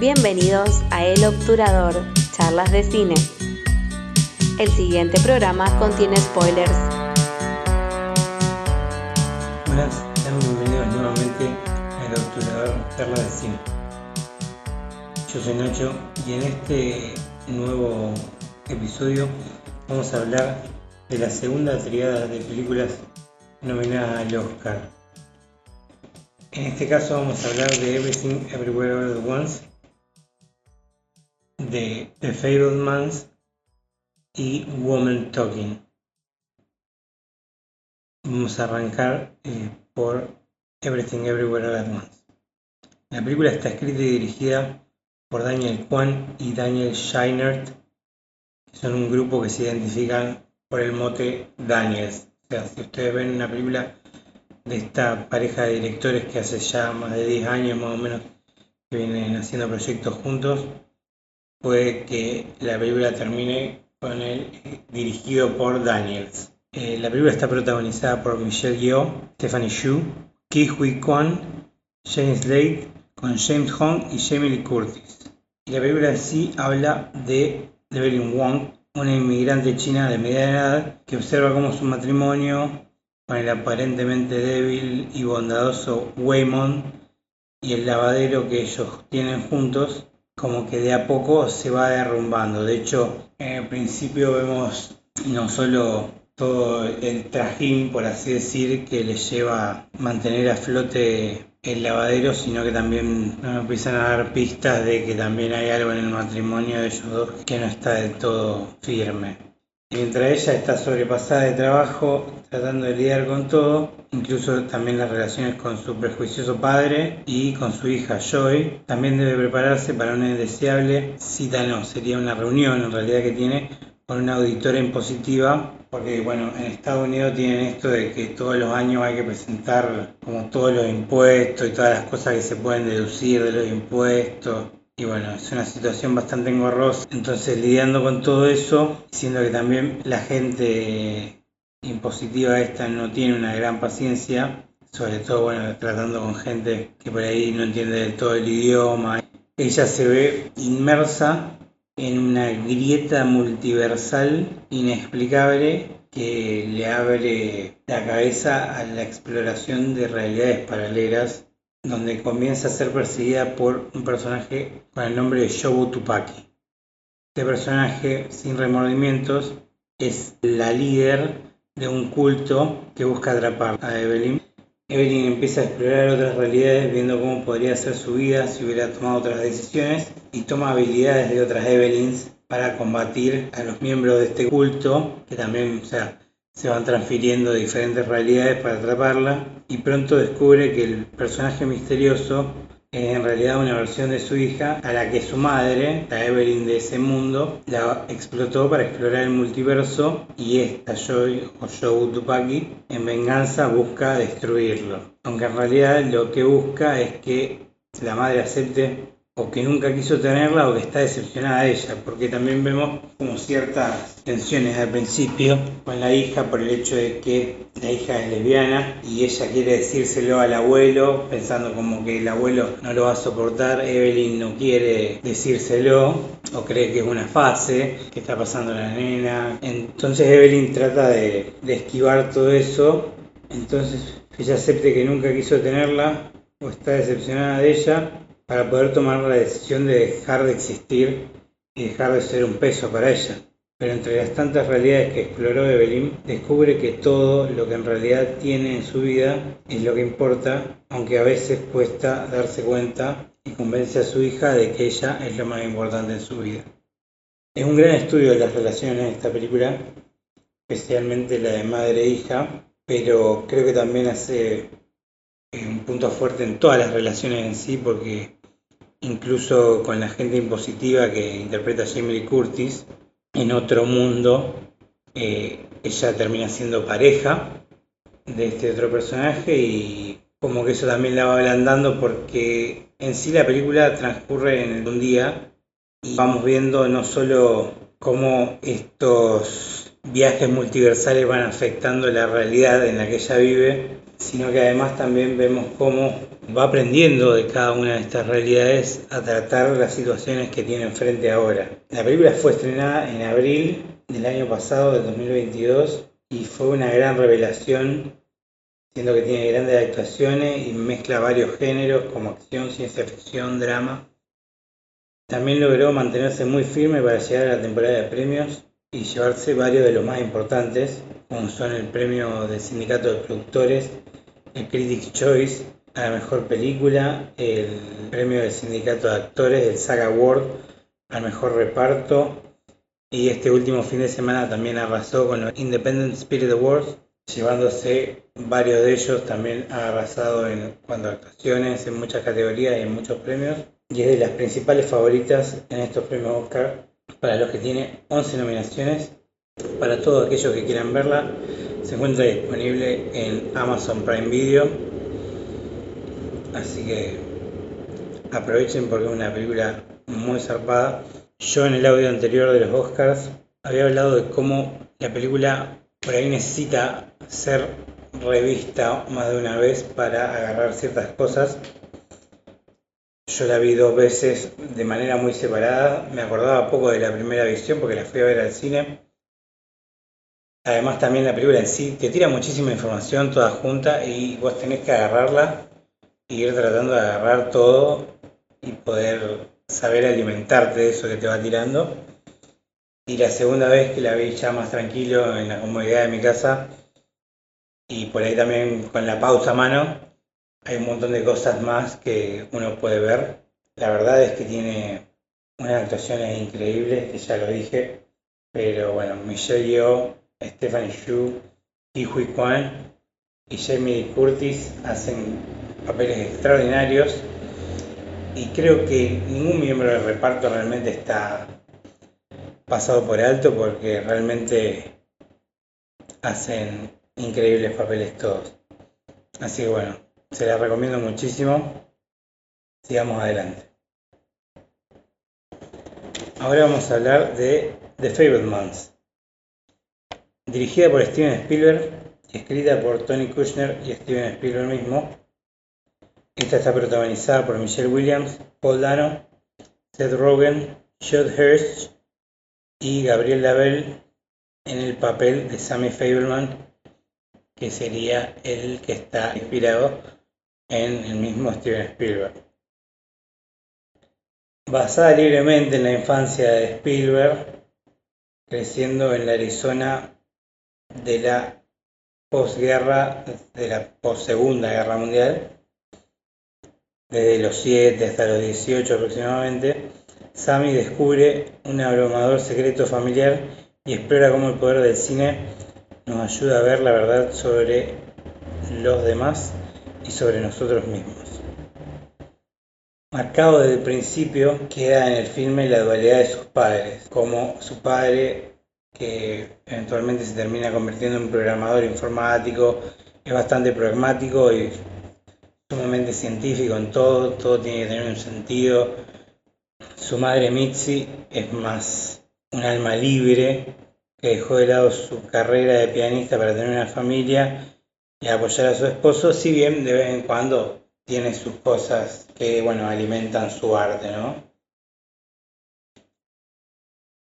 Bienvenidos a El Obturador, charlas de cine. El siguiente programa contiene spoilers. Buenas, sean bienvenidos nuevamente a El Obturador, charlas de cine. Yo soy Nacho y en este nuevo episodio vamos a hablar de la segunda triada de películas nominadas al Oscar. En este caso vamos a hablar de Everything Everywhere All at Once, de The Fablemans y Woman Talking. Vamos a arrancar eh, por Everything Everywhere All at Once. La película está escrita y dirigida por Daniel Kwan y Daniel Scheinert, que son un grupo que se identifican por el mote Daniels. O sea, si ustedes ven una película de esta pareja de directores que hace ya más de 10 años más o menos que vienen haciendo proyectos juntos, puede que la película termine con el dirigido por Daniels. Eh, la película está protagonizada por Michelle Yeoh, Stephanie Shu, Ki Hui Kwan, James Slade, con James Hong y Jamie Lee Curtis. Y la película en sí habla de Evelyn Wong, una inmigrante china de media edad que observa cómo su matrimonio con el aparentemente débil y bondadoso Waymond y el lavadero que ellos tienen juntos como que de a poco se va derrumbando. De hecho, en el principio vemos no solo todo el trajín, por así decir, que les lleva a mantener a flote el lavadero, sino que también empiezan a dar pistas de que también hay algo en el matrimonio de ellos dos que no está del todo firme. Mientras ella está sobrepasada de trabajo, tratando de lidiar con todo, incluso también las relaciones con su prejuicioso padre y con su hija Joy, también debe prepararse para una indeseable cita, no, sería una reunión en realidad que tiene con una auditora impositiva, porque bueno, en Estados Unidos tienen esto de que todos los años hay que presentar como todos los impuestos y todas las cosas que se pueden deducir de los impuestos y bueno, es una situación bastante engorrosa. Entonces, lidiando con todo eso, siendo que también la gente impositiva esta no tiene una gran paciencia, sobre todo, bueno, tratando con gente que por ahí no entiende del todo el idioma. Ella se ve inmersa en una grieta multiversal inexplicable que le abre la cabeza a la exploración de realidades paralelas donde comienza a ser perseguida por un personaje con el nombre de Shobu Tupaki. Este personaje, sin remordimientos, es la líder de un culto que busca atrapar a Evelyn. Evelyn empieza a explorar otras realidades viendo cómo podría ser su vida si hubiera tomado otras decisiones y toma habilidades de otras Evelyns para combatir a los miembros de este culto que también, o se van transfiriendo diferentes realidades para atraparla y pronto descubre que el personaje misterioso es en realidad una versión de su hija a la que su madre, la Evelyn de ese mundo, la explotó para explorar el multiverso y esta Joy o Joe Tupaki en venganza busca destruirlo. Aunque en realidad lo que busca es que la madre acepte o que nunca quiso tenerla o que está decepcionada de ella, porque también vemos como ciertas tensiones al principio con la hija por el hecho de que la hija es lesbiana y ella quiere decírselo al abuelo pensando como que el abuelo no lo va a soportar, Evelyn no quiere decírselo o cree que es una fase que está pasando la nena, entonces Evelyn trata de, de esquivar todo eso, entonces ella acepte que nunca quiso tenerla o está decepcionada de ella para poder tomar la decisión de dejar de existir y dejar de ser un peso para ella. Pero entre las tantas realidades que exploró Evelyn, descubre que todo lo que en realidad tiene en su vida es lo que importa, aunque a veces cuesta darse cuenta y convence a su hija de que ella es lo más importante en su vida. Es un gran estudio de las relaciones en esta película, especialmente la de madre e hija, pero creo que también hace un punto fuerte en todas las relaciones en sí, porque incluso con la gente impositiva que interpreta Jamie Curtis, en otro mundo, eh, ella termina siendo pareja de este otro personaje y como que eso también la va ablandando porque en sí la película transcurre en un día y vamos viendo no solo cómo estos viajes multiversales van afectando la realidad en la que ella vive, sino que además también vemos cómo va aprendiendo de cada una de estas realidades a tratar las situaciones que tiene enfrente ahora. La película fue estrenada en abril del año pasado, del 2022, y fue una gran revelación, siendo que tiene grandes actuaciones y mezcla varios géneros como acción, ciencia ficción, drama. También logró mantenerse muy firme para llegar a la temporada de premios y llevarse varios de los más importantes, como son el premio del Sindicato de Productores, el Critics' Choice a la mejor película, el premio del Sindicato de Actores, el SAG Award al mejor reparto, y este último fin de semana también arrasó con los Independent Spirit Awards, llevándose varios de ellos, también ha arrasado en cuanto a actuaciones, en muchas categorías y en muchos premios, y es de las principales favoritas en estos premios Oscar para los que tiene 11 nominaciones. Para todos aquellos que quieran verla, se encuentra disponible en Amazon Prime Video. Así que aprovechen porque es una película muy zarpada. Yo en el audio anterior de los Oscars había hablado de cómo la película por ahí necesita ser revista más de una vez para agarrar ciertas cosas yo la vi dos veces de manera muy separada. Me acordaba poco de la primera visión porque la fui a ver al cine. Además también la película en sí te tira muchísima información toda junta y vos tenés que agarrarla ir tratando de agarrar todo y poder saber alimentarte de eso que te va tirando. Y la segunda vez que la vi ya más tranquilo en la comodidad de mi casa y por ahí también con la pausa a mano, hay un montón de cosas más que uno puede ver. La verdad es que tiene unas actuaciones increíbles, que ya lo dije, pero bueno, Michelle Yeoh, Stephanie Xu, Hui Kwan y Jamie Curtis hacen papeles extraordinarios y creo que ningún miembro del reparto realmente está pasado por alto porque realmente hacen increíbles papeles todos. Así que bueno, se la recomiendo muchísimo. Sigamos adelante. Ahora vamos a hablar de The Fablemans. Dirigida por Steven Spielberg escrita por Tony Kushner y Steven Spielberg mismo. Esta está protagonizada por Michelle Williams, Paul Dano, Seth Rogen, Judd Hirsch y Gabriel Lavelle en el papel de Sammy Fableman, que sería el que está inspirado en el mismo Steven Spielberg. Basada libremente en la infancia de Spielberg, creciendo en la Arizona de la posguerra, de la possegunda guerra mundial, desde los 7 hasta los 18 aproximadamente, Sammy descubre un abrumador secreto familiar y explora cómo el poder del cine nos ayuda a ver la verdad sobre los demás y sobre nosotros mismos. Marcado desde el principio queda en el filme la dualidad de sus padres, como su padre que eventualmente se termina convirtiendo en programador informático, es bastante pragmático y sumamente científico en todo, todo tiene que tener un sentido. Su madre Mitzi es más un alma libre que dejó de lado su carrera de pianista para tener una familia y apoyar a su esposo, si bien de vez en cuando tiene sus cosas que, bueno, alimentan su arte, ¿no?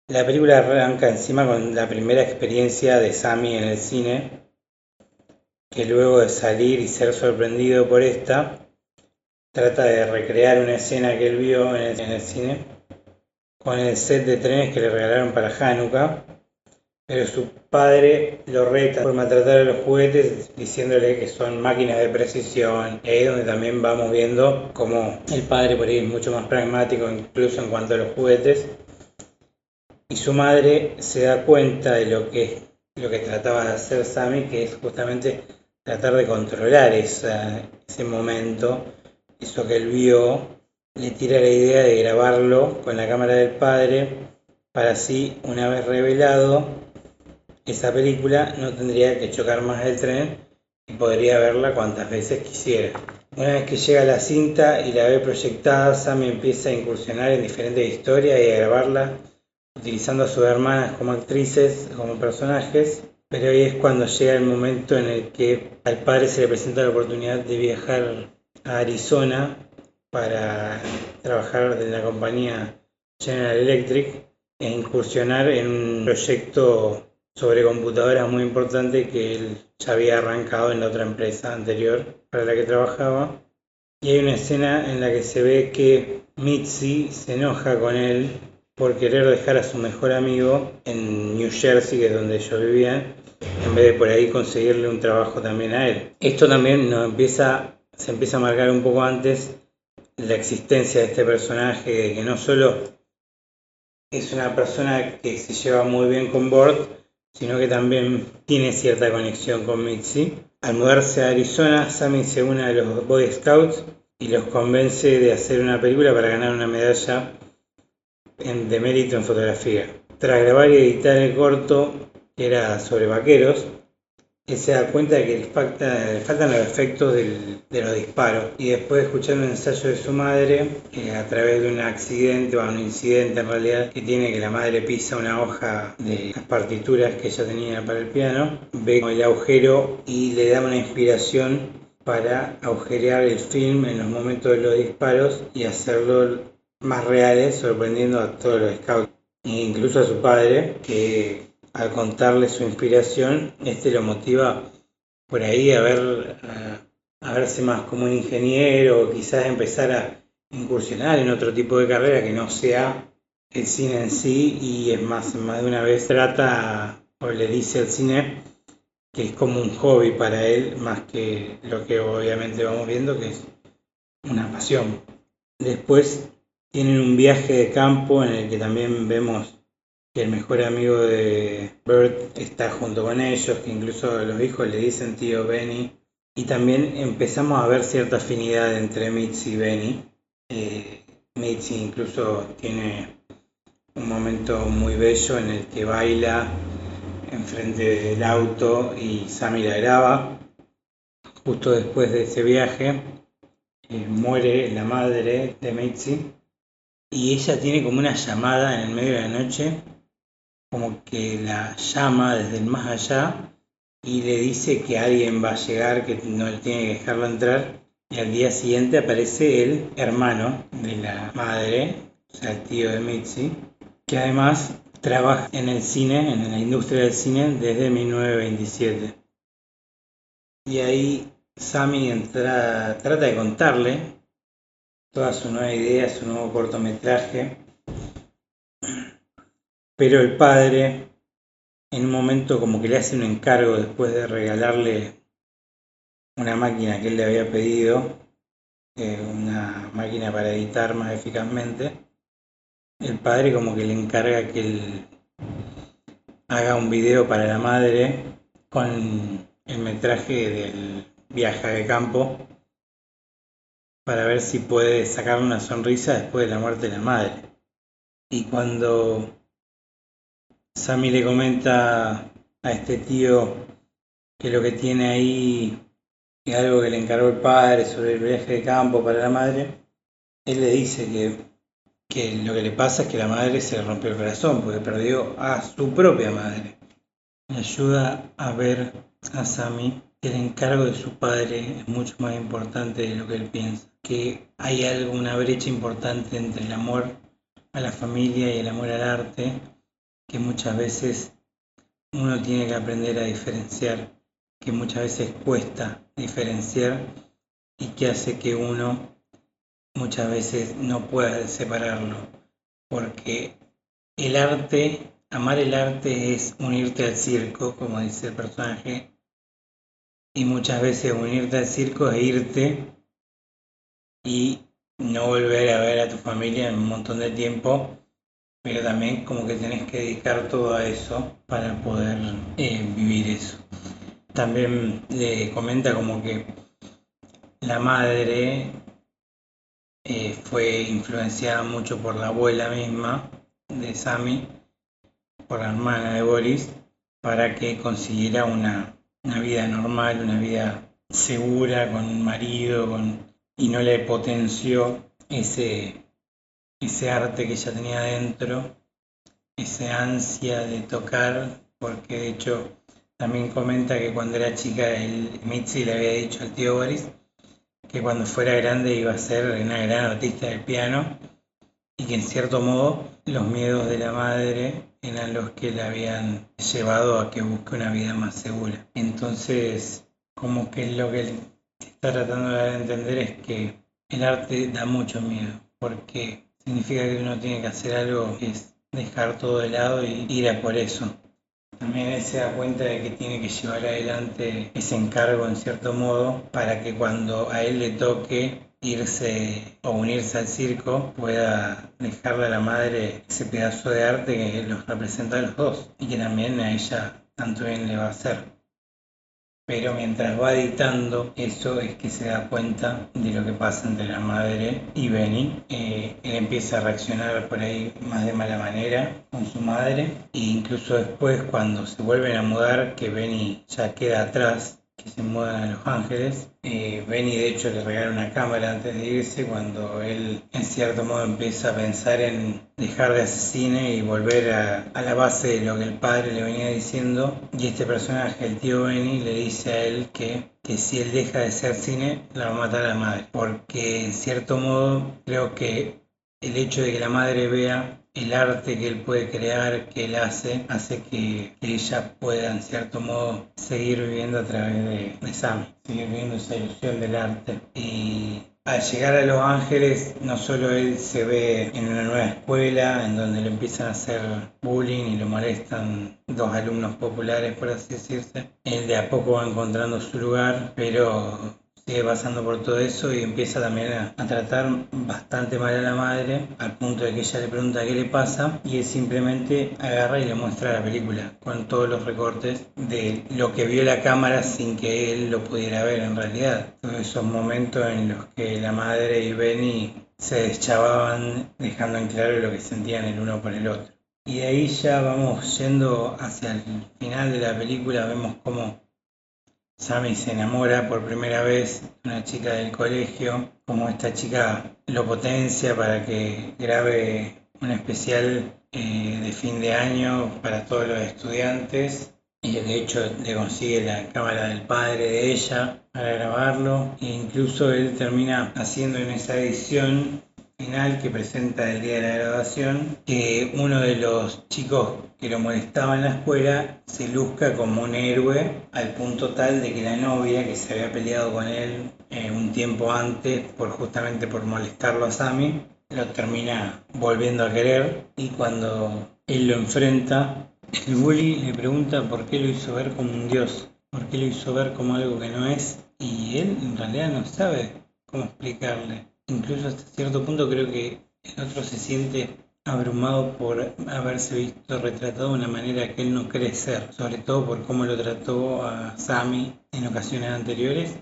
La película arranca encima con la primera experiencia de Sammy en el cine, que luego de salir y ser sorprendido por esta, trata de recrear una escena que él vio en el, cine con el set de trenes que le regalaron para Hanukkah pero su padre lo reta por maltratar a los juguetes diciéndole que son máquinas de precisión. Ahí es donde también vamos viendo cómo el padre por ahí es mucho más pragmático incluso en cuanto a los juguetes. Y su madre se da cuenta de lo que, lo que trataba de hacer Sammy, que es justamente tratar de controlar ese momento, eso que él vio, le tira la idea de grabarlo con la cámara del padre para así, una vez revelado, esa película no tendría que chocar más el tren y podría verla cuantas veces quisiera. Una vez que llega la cinta y la ve proyectada, Sammy empieza a incursionar en diferentes historias y a grabarla utilizando a sus hermanas como actrices, como personajes, pero ahí es cuando llega el momento en el que al padre se le presenta la oportunidad de viajar a Arizona para trabajar en la compañía General Electric e incursionar en un proyecto sobre computadoras muy importante que él ya había arrancado en la otra empresa anterior para la que trabajaba. Y hay una escena en la que se ve que Mitzi se enoja con él por querer dejar a su mejor amigo en New Jersey, que es donde ellos vivían, en vez de por ahí conseguirle un trabajo también a él. Esto también se empieza a marcar un poco antes la existencia de este personaje, que no solo es una persona que se lleva muy bien con Bort, sino que también tiene cierta conexión con Mitzi. Al mudarse a Arizona, Sammy se une a los Boy Scouts y los convence de hacer una película para ganar una medalla en, de mérito en fotografía. Tras grabar y editar el corto, que era sobre vaqueros, se da cuenta de que le, faltan los efectos de los disparos. Y después de escuchar un ensayo de su madre, a través de un accidente o un incidente en realidad, que tiene que la madre pisa una hoja de las partituras que ella tenía para el piano, ve el agujero y le da una inspiración para agujerear el film en los momentos de los disparos y hacerlo más reales, sorprendiendo a todos los scouts, e incluso a su padre, que al contarle su inspiración, este lo motiva por ahí a ver a, verse más como un ingeniero, o quizás empezar a incursionar en otro tipo de carrera que no sea el cine en sí, y es más, más de una vez trata o le dice al cine que es como un hobby para él, más que lo que obviamente vamos viendo, que es una pasión. Después tienen un viaje de campo en el que también vemos que el mejor amigo de Bert está junto con ellos, que incluso los hijos le dicen tío Benny. Y también empezamos a ver cierta afinidad entre Mitzi y Benny. Eh, incluso tiene un momento muy bello en el que baila enfrente del auto y Sammy la graba. Justo después de ese viaje eh, muere la madre de Mitzi y ella tiene como una llamada en el medio de la noche, como que la llama desde el más allá y le dice que alguien va a llegar, que no tiene que dejarlo entrar. Y al día siguiente aparece el hermano de la madre, o sea, el tío de Mitzi, que además trabaja en el cine, en la industria del cine, desde 1927. Y ahí Sammy entra, trata de contarle toda su nueva idea, su nuevo cortometraje. Pero el padre, en un momento como que le hace un encargo después de regalarle una máquina que él le había pedido, eh, una máquina para editar más eficazmente, el padre como que le encarga que él haga un video para la madre con el metraje del viaje de campo para ver si puede sacar una sonrisa después de la muerte de la madre. Y cuando Sammy le comenta a este tío que lo que tiene ahí es algo que le encargó el padre sobre el viaje de campo para la madre, él le dice que que lo que le pasa es que la madre se le rompió el corazón porque perdió a su propia madre. Me ayuda a ver a Sammy que el encargo de su padre es mucho más importante de lo que él piensa, que hay algo, una brecha importante entre el amor a la familia y el amor al arte, que muchas veces uno tiene que aprender a diferenciar, que muchas veces cuesta diferenciar y que hace que uno muchas veces no puedes separarlo, porque el arte, amar el arte es unirte al circo, como dice el personaje, y muchas veces unirte al circo es irte y no volver a ver a tu familia en un montón de tiempo, pero también como que tenés que dedicar todo a eso para poder eh, vivir eso. También le comenta como que la madre eh, fue influenciada mucho por la abuela misma de Sammy, por la hermana de Boris, para que consiguiera una, vida normal, una vida segura con un marido, con, y no le potenció ese, ese arte que ella tenía dentro ese ansia de tocar, porque de hecho también comenta que cuando era chica el Mitzi le había dicho al tío Boris que cuando fuera grande iba a ser una gran artista del piano y que en cierto modo los miedos de la madre eran los que la habían llevado a que busque una vida más segura. Entonces, como que lo que está tratando de entender es que el arte da mucho miedo, porque significa que uno tiene que hacer algo que es dejar todo de lado y ir a por eso. También se da cuenta de que tiene que llevar adelante ese encargo en cierto modo para que cuando a él le toque irse o unirse al circo pueda dejarle a la madre ese pedazo de arte que los representa a los dos y que también a ella tanto bien le va a hacer pero mientras va editando eso es que se da cuenta de lo que pasa entre la madre y Benny. Eh, él empieza a reaccionar por ahí más de mala manera con su madre e incluso después cuando se vuelven a mudar que Benny ya queda atrás se mudan a Los Ángeles. Eh, Benny de hecho le regala una cámara antes de irse cuando él en cierto modo empieza a pensar en dejar de cine y volver a, la base de lo que el padre le venía diciendo. Y este personaje, el tío Benny, le dice a él que, que si él deja de hacer cine, la va a matar a la madre. Porque en cierto modo creo que el hecho de que la madre vea el arte que él puede crear, que él hace, hace que, ella pueda en cierto modo seguir viviendo a través de, de Sammy, seguir viviendo esa ilusión del arte. Y al llegar a Los Ángeles, no solo él se ve en una nueva escuela, en donde le empiezan a hacer bullying y lo molestan dos alumnos populares, por así decirse, él de a poco va encontrando su lugar, pero sigue pasando por todo eso y empieza también a, tratar bastante mal a la madre, al punto de que ella le pregunta qué le pasa y él simplemente agarra y le muestra la película con todos los recortes de lo que vio la cámara sin que él lo pudiera ver en realidad. Todos esos momentos en los que la madre y Benny se deschavaban dejando en claro lo que sentían el uno por el otro. Y de ahí ya vamos yendo hacia el final de la película, vemos cómo Sammy se enamora por primera vez de una chica del colegio, como esta chica lo potencia para que grabe un especial eh, de fin de año para todos los estudiantes y de hecho le consigue la cámara del padre de ella para grabarlo e incluso él termina haciendo en esa edición final que presenta el día de la graduación, que uno de los chicos que lo molestaba en la escuela se luzca como un héroe al punto tal de que la novia que se había peleado con él eh, un tiempo antes por justamente por molestarlo a Sammy lo termina volviendo a querer. Y cuando él lo enfrenta el bully le pregunta por qué lo hizo ver como un dios, por qué lo hizo ver como algo que no es y él en realidad no sabe cómo explicarle. Incluso hasta cierto punto creo que el otro se siente abrumado por haberse visto retratado de una manera que él no cree ser, sobre todo por cómo lo trató a Sammy en ocasiones anteriores.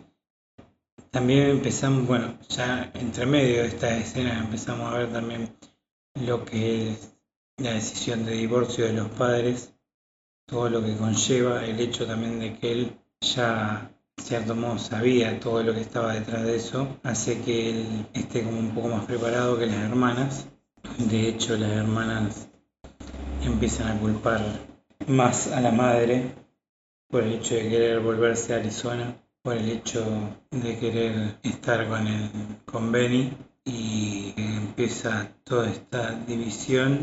También empezamos, bueno, ya entre medio de esta escena empezamos a ver también lo que es la decisión de divorcio de los padres, todo lo que conlleva el hecho también de que él ya cierto modo sabía todo lo que estaba detrás de eso, hace que él esté como un poco más preparado que las hermanas. De hecho, las hermanas empiezan a culpar más a la madre por el hecho de querer volverse a Arizona, por el hecho de querer estar con, el, con Benny y empieza toda esta división.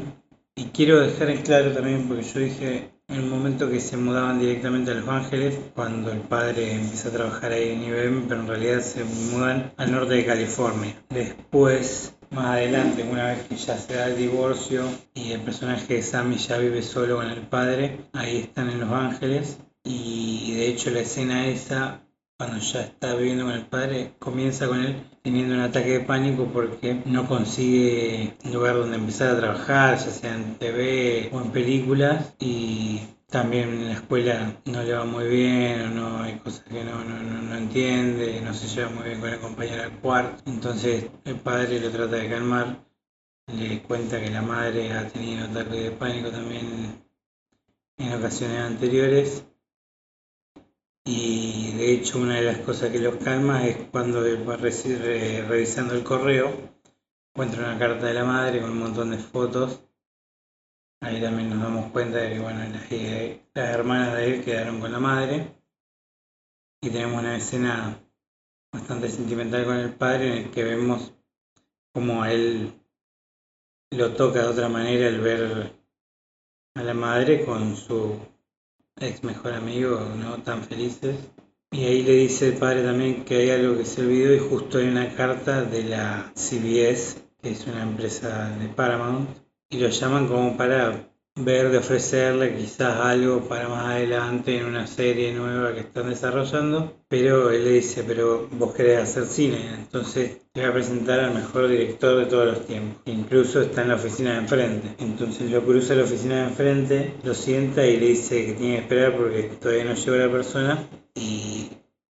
Y quiero dejar en claro también, porque yo dije en el momento que se mudaban directamente a Los Ángeles, cuando el padre empieza a trabajar ahí en IBM, pero en realidad se mudan al norte de California. Después, más adelante, una vez que ya se da el divorcio y el personaje de Sammy ya vive solo con el padre, ahí están en Los Ángeles. Y de hecho la escena esa cuando ya está viviendo con el padre, comienza con él teniendo un ataque de pánico porque no consigue lugar donde empezar a trabajar, ya sea en TV o en películas, y también en la escuela no le va muy bien, o no hay cosas que no, no, no, entiende, no se lleva muy bien con el compañero del cuarto. Entonces el padre lo trata de calmar, le cuenta que la madre ha tenido ataque de pánico también en ocasiones anteriores y de hecho una de las cosas que los calma es cuando va revisando el correo, encuentra una carta de la madre con un montón de fotos Ahí también nos damos cuenta de que bueno, las, hermanas de él quedaron con la madre. Y tenemos una escena bastante sentimental con el padre en el que vemos como a él lo toca de otra manera el ver a la madre con su ex mejor amigo, no tan felices. Y ahí le dice el padre también que hay algo que se olvidó y justo hay una carta de la CBS, que es una empresa de Paramount, y lo llaman como para ver de ofrecerle quizás algo para más adelante en una serie nueva que están desarrollando, pero él le dice, pero vos querés hacer cine, entonces te voy a presentar al mejor director de todos los tiempos. Incluso está en la oficina de enfrente. Entonces lo cruza la oficina de enfrente, lo sienta y le dice que tiene que esperar porque todavía no llegó la persona y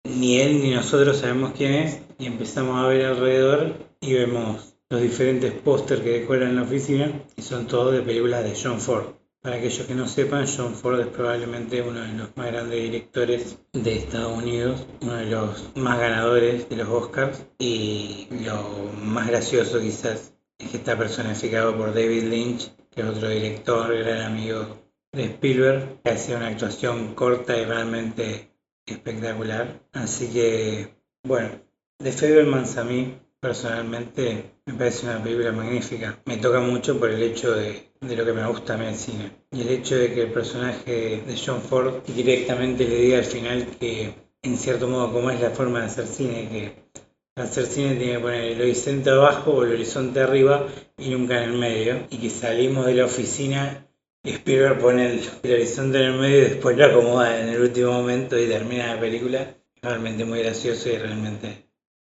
ni él ni nosotros sabemos quién es y empezamos a ver alrededor y vemos los diferentes pósters que decoran la oficina y son todos de películas de John Ford. Para aquellos que no sepan, John Ford es probablemente uno de los más grandes directores de Estados Unidos, uno de los más ganadores de los Oscars y lo más gracioso quizás es que está personificado por David Lynch, que es otro director, gran amigo de Spielberg, que hace una actuación corta y realmente espectacular. Así que, bueno, de a mí personalmente me parece una película magnífica. Me toca mucho por el hecho de, lo que me gusta a mí el cine. Y el hecho de que el personaje de John Ford directamente le diga al final que, en cierto modo, como es la forma de hacer cine, que hacer cine tiene que poner el horizonte abajo o el horizonte arriba y nunca en el medio. Y que salimos de la oficina y Spielberg pone el, el horizonte en el medio y después lo acomoda en el último momento y termina la película. Realmente muy gracioso y realmente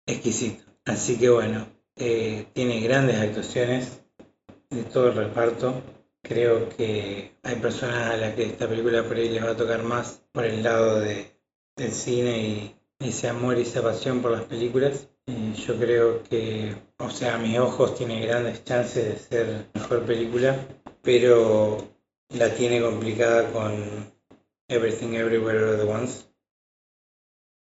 exquisito. Así que bueno, eh, tiene grandes actuaciones de todo el reparto. Creo que hay personas a las que esta película por ahí les va a tocar más por el lado de, del cine y ese amor y esa pasión por las películas. yo creo que, o sea, a mis ojos tiene grandes chances de ser mejor película, pero la tiene complicada con Everything Everywhere All at Once.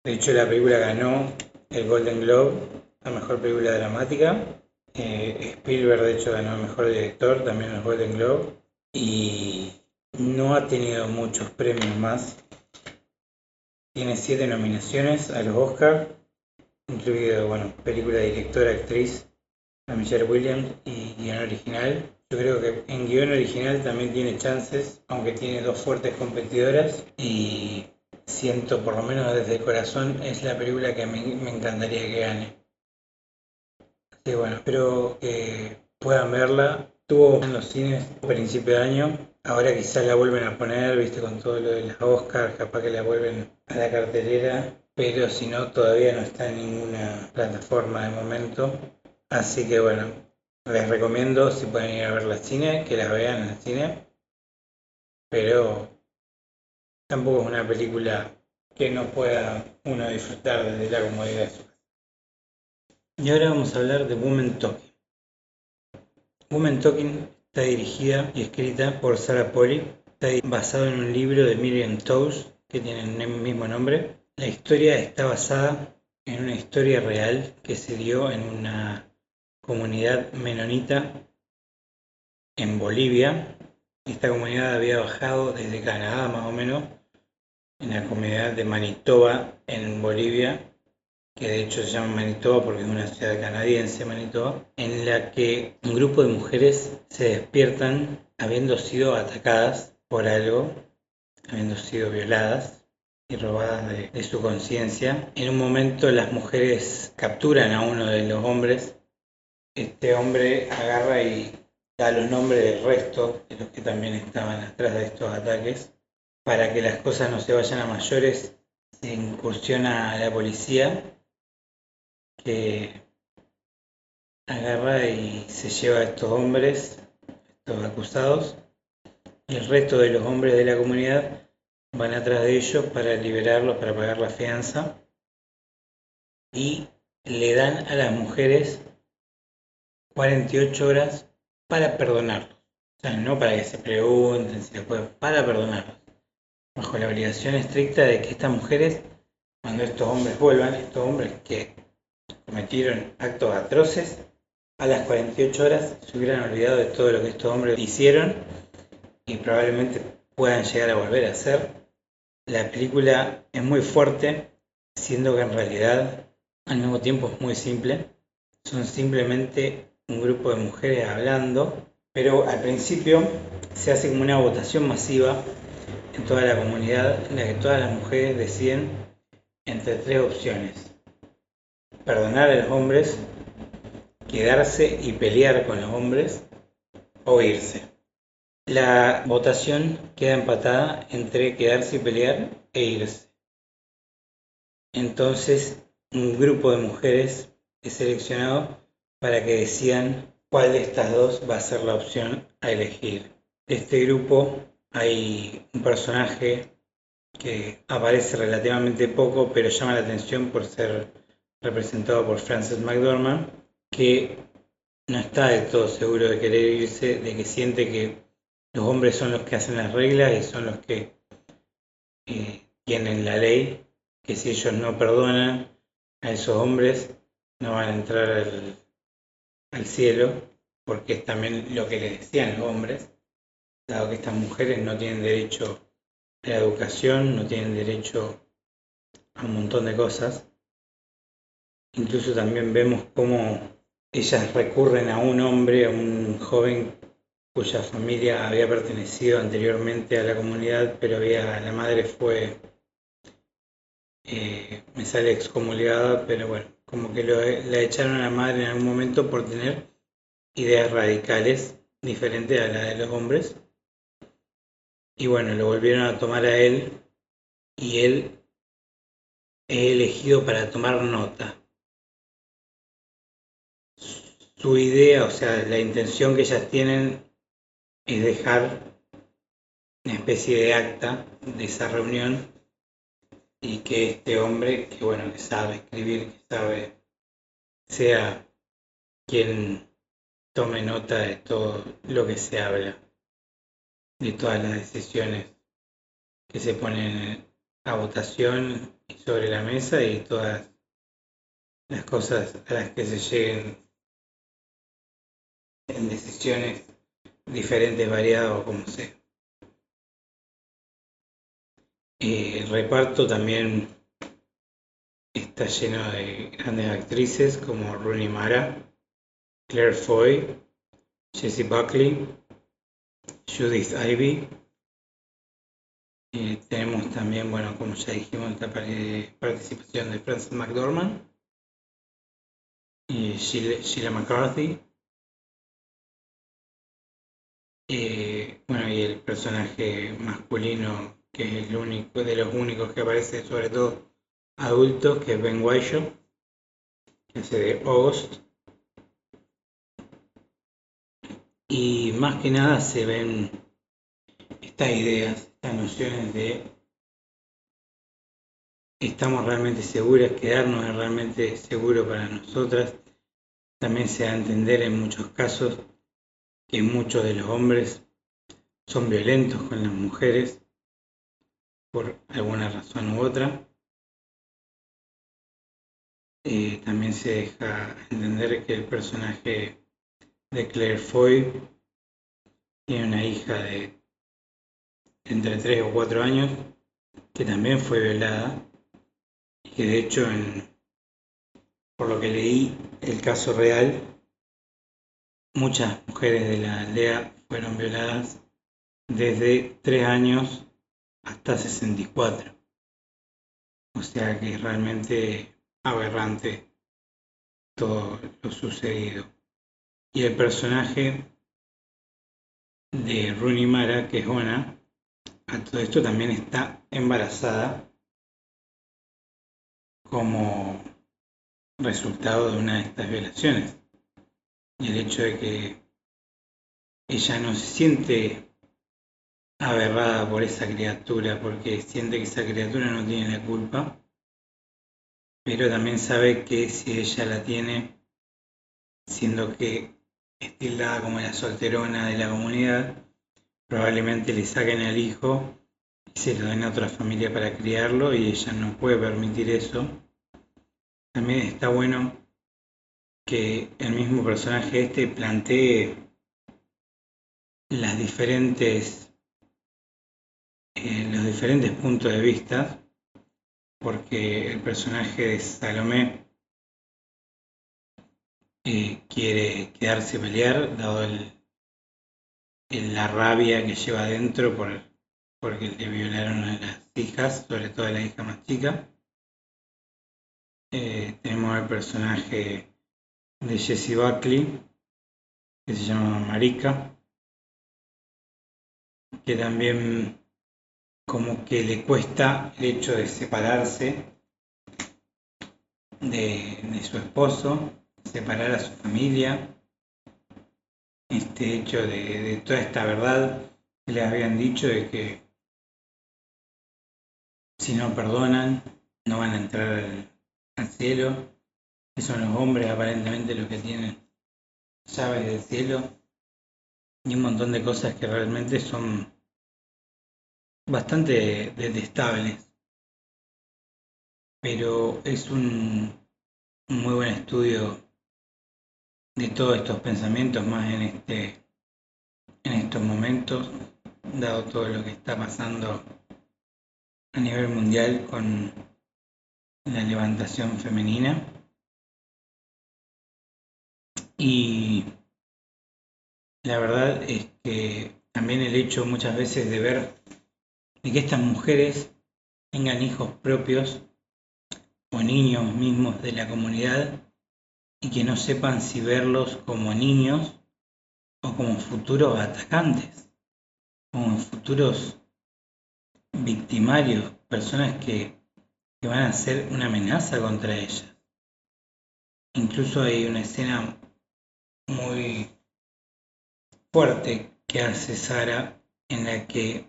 De hecho, la película ganó el Golden Globe la mejor película dramática. Eh, Spielberg, de hecho, ganó el mejor director, también el Golden Globe. Y no ha tenido muchos premios más. Tiene siete nominaciones a los Oscars, incluido, bueno, película, directora, actriz, a Michelle Williams y guion original. Yo creo que en guion original también tiene chances, aunque tiene dos fuertes competidoras. Y siento, por lo menos desde el corazón, es la película que me encantaría que gane bueno, espero que puedan verla. Estuvo en los cines a principio de año. Ahora quizás la vuelven a poner, viste, con todo lo de las Oscars, capaz que la vuelven a la cartelera. Pero si no, todavía no está en ninguna plataforma de momento. Así que bueno, les recomiendo si pueden ir a ver la cine, que la vean en el cine. Pero tampoco es una película que no pueda uno disfrutar desde la comodidad y ahora vamos a hablar de Woman Talking. Woman Talking está dirigida y escrita por Sarah Polly. Está basado en un libro de Miriam Toews que tiene el mismo nombre. La historia está basada en una historia real que se dio en una comunidad menonita en Bolivia. Esta comunidad había bajado desde Canadá más o menos, en la comunidad de Manitoba en Bolivia, que de hecho se llama Manitoba porque es una ciudad canadiense, Manitoba, en la que un grupo de mujeres se despiertan habiendo sido atacadas por algo, habiendo sido violadas y robadas de, su conciencia. En un momento las mujeres capturan a uno de los hombres. Este hombre agarra y da los nombres del resto de los que también estaban atrás de estos ataques. Para que las cosas no se vayan a mayores, se incursiona a la policía agarra y se lleva a estos hombres, estos acusados, y el resto de los hombres de la comunidad van atrás de ellos para liberarlos, para pagar la fianza, y le dan a las mujeres 48 horas para perdonarlos. O sea, no para que se pregunten si pueden, para perdonarlos. Bajo la obligación estricta de que estas mujeres, cuando estos hombres vuelvan, estos hombres que cometieron actos atroces, a las 48 horas se hubieran olvidado de todo lo que estos hombres hicieron y probablemente puedan llegar a volver a ser. La película es muy fuerte, siendo que en realidad al mismo tiempo es muy simple. Son simplemente un grupo de mujeres hablando, pero al principio se hace como una votación masiva en toda la comunidad en la que todas las mujeres deciden entre tres opciones. Perdonar a los hombres, quedarse y pelear con los hombres o irse. La votación queda empatada entre quedarse y pelear e irse. Entonces, un grupo de mujeres es seleccionado para que decidan cuál de estas dos va a ser la opción a elegir. De este grupo hay un personaje que aparece relativamente poco, pero llama la atención por ser representado por Frances McDormand, que no está del todo seguro de querer irse, de que siente que los hombres son los que hacen las reglas y son los que eh, tienen la ley, que si ellos no perdonan a esos hombres, no van a entrar al, al cielo, porque es también lo que les decían los hombres, dado que estas mujeres no tienen derecho a la educación, no tienen derecho a un montón de cosas. Incluso también vemos cómo ellas recurren a un hombre, a un joven cuya familia había pertenecido anteriormente a la comunidad, pero había, la madre fue, eh, me sale excomulgada, pero bueno, como que lo, la echaron a la madre en algún momento por tener ideas radicales diferentes a las de los hombres. Y bueno, lo volvieron a tomar a él y él es elegido para tomar nota. Su idea, o sea, la intención que ellas tienen es dejar una especie de acta de esa reunión y que este hombre, que bueno, que sabe escribir, que sabe, sea quien tome nota de todo lo que se habla, de todas las decisiones que se ponen a votación sobre la mesa y todas las cosas a las que se lleguen en decisiones diferentes, variadas o como sea. Eh, el reparto también está lleno de grandes actrices como Rooney Mara, Claire Foy, Jessie Buckley, Judith Ivy. Eh, tenemos también, bueno, como ya dijimos, la participación de Frances McDormand y Sheila McCarthy. Eh, bueno, y el personaje masculino, que es el único, de los únicos que aparece, sobre todo adultos, que es Ben Whishaw, que hace de August. Y más que nada se ven estas ideas, estas nociones de estamos realmente seguras, quedarnos es realmente seguro para nosotras. También se da a entender en muchos casos que muchos de los hombres son violentos con las mujeres por alguna razón u otra. Eh, también se deja entender que el personaje de Claire Foy tiene una hija de entre 3 o 4 años que también fue violada y que de hecho por lo que leí el caso real Muchas mujeres de la aldea fueron violadas desde 3 años hasta 64. O sea que es realmente aberrante todo lo sucedido. Y el personaje de Rooney Mara, que es Ona, a todo esto también está embarazada como resultado de una de estas violaciones el hecho de que ella no se siente aberrada por esa criatura porque siente que esa criatura no tiene la culpa, pero también sabe que si ella la tiene, siendo que es tildada como la solterona de la comunidad, probablemente le saquen al hijo y se lo den a otra familia para criarlo y ella no puede permitir eso. También está bueno que el mismo personaje este plantee las diferentes eh, los diferentes puntos de vista, porque el personaje de Salomé eh, quiere quedarse a pelear, dado el, la rabia que lleva adentro por, porque le violaron a las hijas, sobre todo a la hija más chica. Eh, tenemos el personaje de Jessie Buckley, que se llama Marika, que también como que le cuesta el hecho de separarse de, su esposo, separar a su familia, este hecho de, toda esta verdad que le habían dicho de que si no perdonan no van a entrar al, cielo, son los hombres aparentemente los que tienen llaves del cielo y un montón de cosas que realmente son bastante detestables. Pero es un, muy buen estudio de todos estos pensamientos, más en este en estos momentos, dado todo lo que está pasando a nivel mundial con la levantación femenina. Y la verdad es que también el hecho muchas veces de ver de que estas mujeres tengan hijos propios o niños mismos de la comunidad y que no sepan si verlos como niños o como futuros atacantes, como futuros victimarios, personas que, que van a ser una amenaza contra ellas. Incluso hay una escena muy fuerte que hace Sara en la que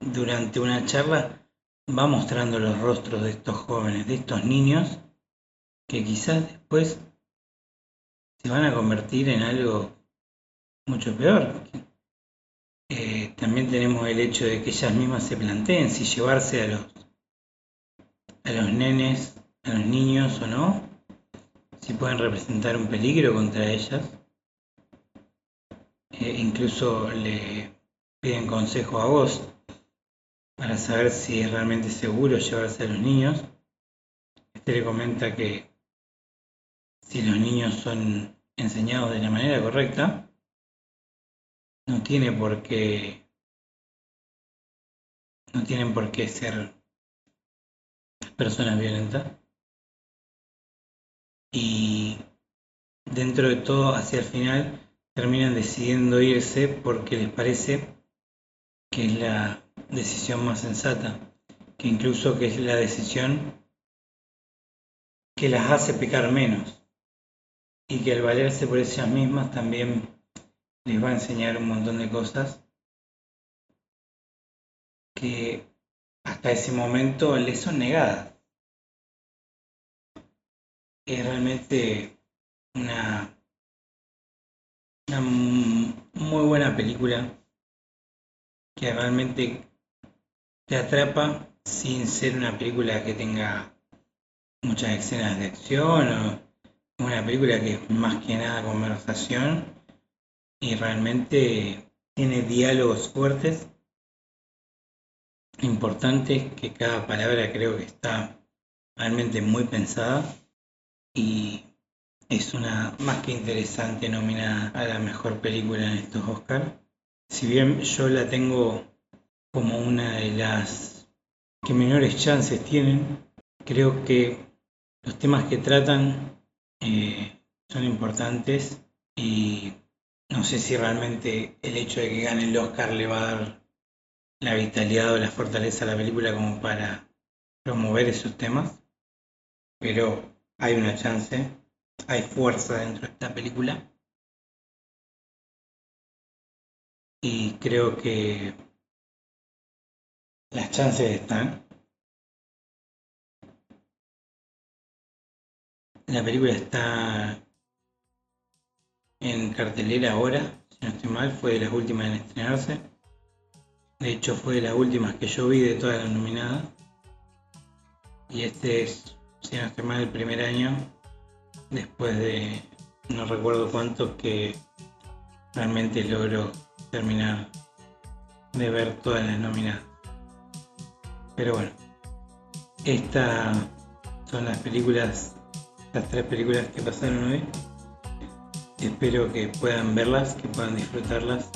durante una charla va mostrando los rostros de estos jóvenes, de estos niños, que quizás después se van a convertir en algo mucho peor. Eh, también tenemos el hecho de que ellas mismas se planteen si llevarse a los, a los nenes, a los niños o no, si pueden representar un peligro contra ellas. Eh, incluso le piden consejo a vos para saber si es realmente seguro llevarse a los niños. Este le comenta que si los niños son enseñados de la manera correcta, no tiene por qué no tienen por qué ser personas violentas. Y dentro de todo, hacia el final, terminan decidiendo irse porque les parece que es la decisión más sensata, que incluso que es la decisión que las hace pecar menos y que al valerse por ellas mismas también les va a enseñar un montón de cosas que hasta ese momento les son negadas. Es realmente una, una muy buena película que realmente te atrapa sin ser una película que tenga muchas escenas de acción o una película que es más que nada conversación y realmente tiene diálogos fuertes, importantes, que cada palabra creo que está realmente muy pensada y es una más que interesante nominada a la mejor película en estos Oscars si bien yo la tengo como una de las que menores chances tienen, creo que los temas que tratan eh, son importantes y no sé si realmente el hecho de que gane el Oscar le va a dar la vitalidad o la fortaleza a la película como para promover esos temas, pero hay una chance, hay fuerza dentro de esta película y creo que las chances están. La película está en cartelera ahora, si no estoy mal, fue de las últimas en estrenarse. De hecho, fue de las últimas que yo vi de todas las nominadas. Y este es, si no estoy mal, el primer año después de no recuerdo cuántos que realmente logro terminar de ver todas las nominadas. Pero bueno, estas son las películas, las tres películas que pasaron hoy. Espero que puedan verlas, que puedan disfrutarlas.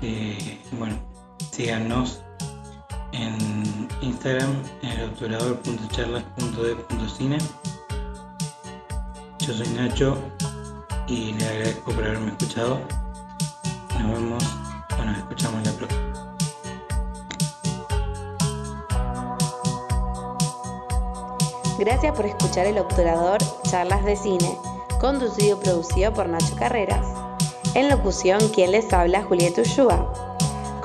Que, bueno, síganos en Instagram en el obturador.charlas.de.cine. Yo soy Nacho y le agradezco por haberme escuchado. Nos vemos o nos escuchamos la próxima. Gracias por escuchar El Obturador Charlas de Cine, conducido y producido por Nacho Carreras. En locución, quien les habla, Julieta Ushua.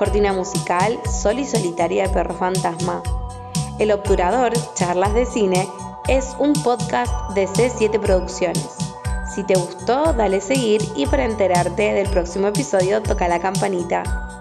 Cortina musical, Sol y Solitaria de Perro Fantasma. El Obturador Charlas de Cine es un podcast de C7 Producciones. Si te gustó, dale seguir y para enterarte del próximo episodio toca la campanita.